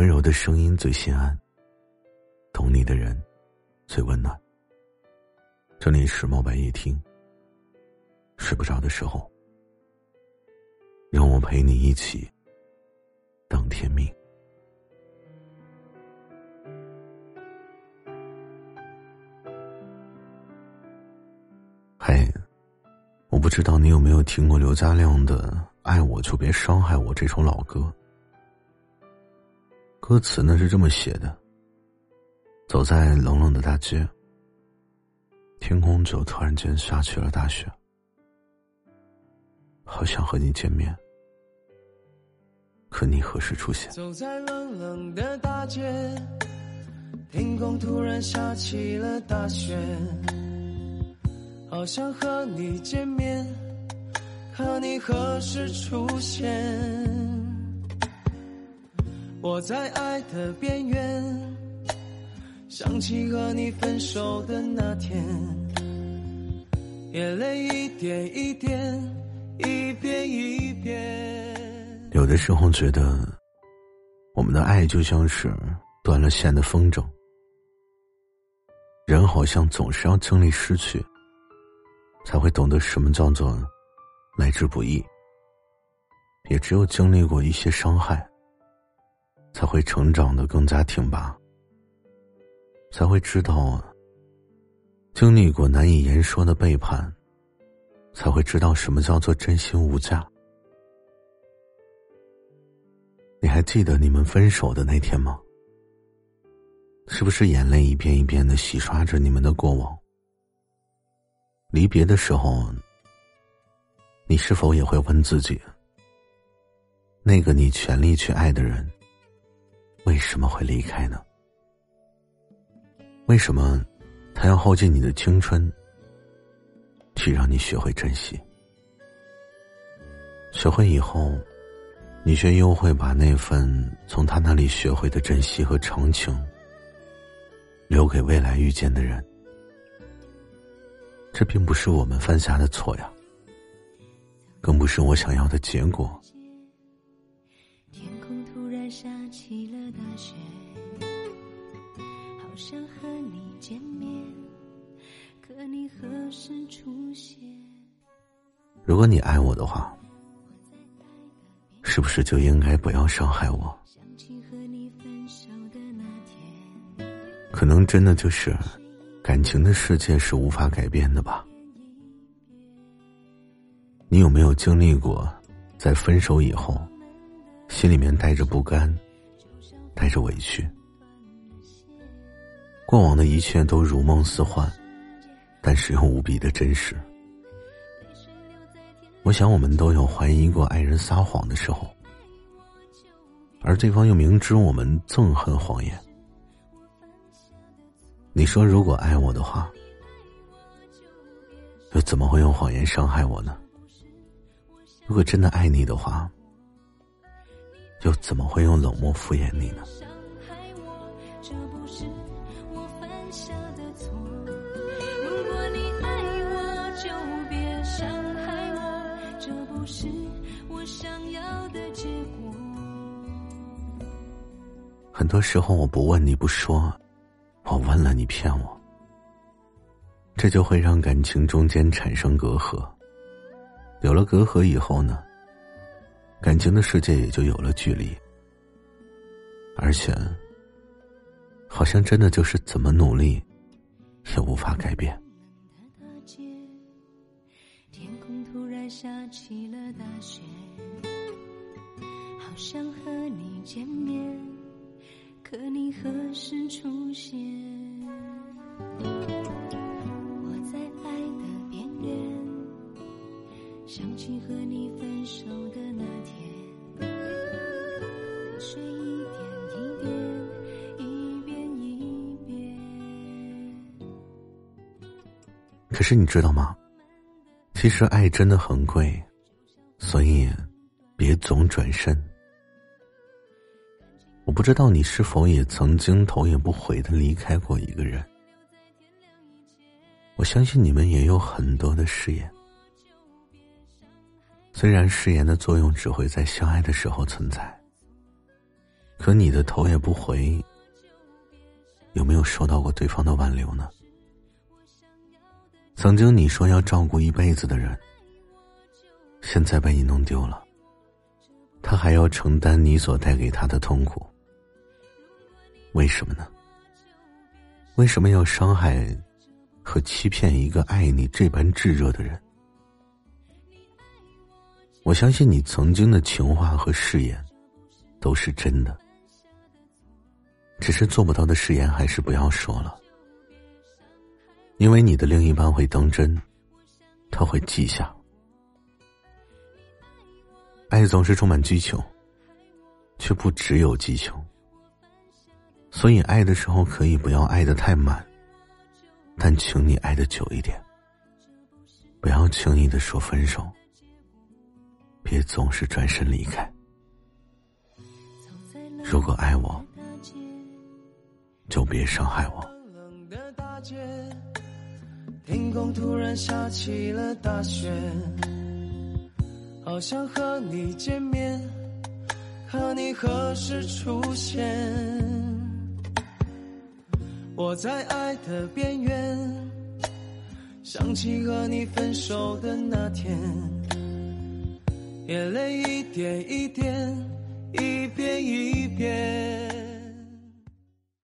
温柔的声音最心安，懂你的人最温暖。这里是墨白夜听。睡不着的时候，让我陪你一起等天明。嘿，我不知道你有没有听过刘嘉亮的《爱我就别伤害我》这首老歌。歌词呢是这么写的：走在冷冷的大街，天空就突然间下起了大雪，好想和你见面，可你何时出现？走在冷冷的大街，天空突然下起了大雪，好想和你见面，可你何时出现？我在爱的边缘，想起和你分手的那天，眼泪一点一点，一遍一遍。有的时候觉得，我们的爱就像是断了线的风筝，人好像总是要经历失去，才会懂得什么叫做来之不易。也只有经历过一些伤害。才会成长的更加挺拔，才会知道经历过难以言说的背叛，才会知道什么叫做真心无价。你还记得你们分手的那天吗？是不是眼泪一遍一遍的洗刷着你们的过往？离别的时候，你是否也会问自己：那个你全力去爱的人？为什么会离开呢？为什么他要耗尽你的青春，去让你学会珍惜？学会以后，你却又会把那份从他那里学会的珍惜和长情，留给未来遇见的人。这并不是我们犯下的错呀，更不是我想要的结果。天空突然下想和你见面，可你何时出现？如果你爱我的话，是不是就应该不要伤害我？可能真的就是感情的世界是无法改变的吧？你有没有经历过，在分手以后，心里面带着不甘，带着委屈？过往的一切都如梦似幻，但是又无比的真实。我想，我们都有怀疑过爱人撒谎的时候，而对方又明知我们憎恨谎言。你说，如果爱我的话，又怎么会用谎言伤害我呢？如果真的爱你的话，又怎么会用冷漠敷衍你呢？很多时候，我不问你不说，我问了你骗我，这就会让感情中间产生隔阂。有了隔阂以后呢，感情的世界也就有了距离，而且，好像真的就是怎么努力，也无法改变。天空突然下起了大雪，好想和你见面，可你何时出现？我在爱的边缘，想起和你分手的可是你知道吗？其实爱真的很贵，所以别总转身。我不知道你是否也曾经头也不回的离开过一个人。我相信你们也有很多的誓言，虽然誓言的作用只会在相爱的时候存在，可你的头也不回，有没有收到过对方的挽留呢？曾经你说要照顾一辈子的人，现在被你弄丢了，他还要承担你所带给他的痛苦，为什么呢？为什么要伤害和欺骗一个爱你这般炙热的人？我相信你曾经的情话和誓言都是真的，只是做不到的誓言还是不要说了，因为你的另一半会当真，他会记下。爱总是充满激情，却不只有激情。所以，爱的时候可以不要爱的太满，但请你爱的久一点。不要轻易的说分手，别总是转身离开。如果爱我，就别伤害我。天空突然下起了大雪，好想和你见面，可你何时出现？我在爱的边缘，想起和你分手的那天，眼泪一点一点，一遍一遍。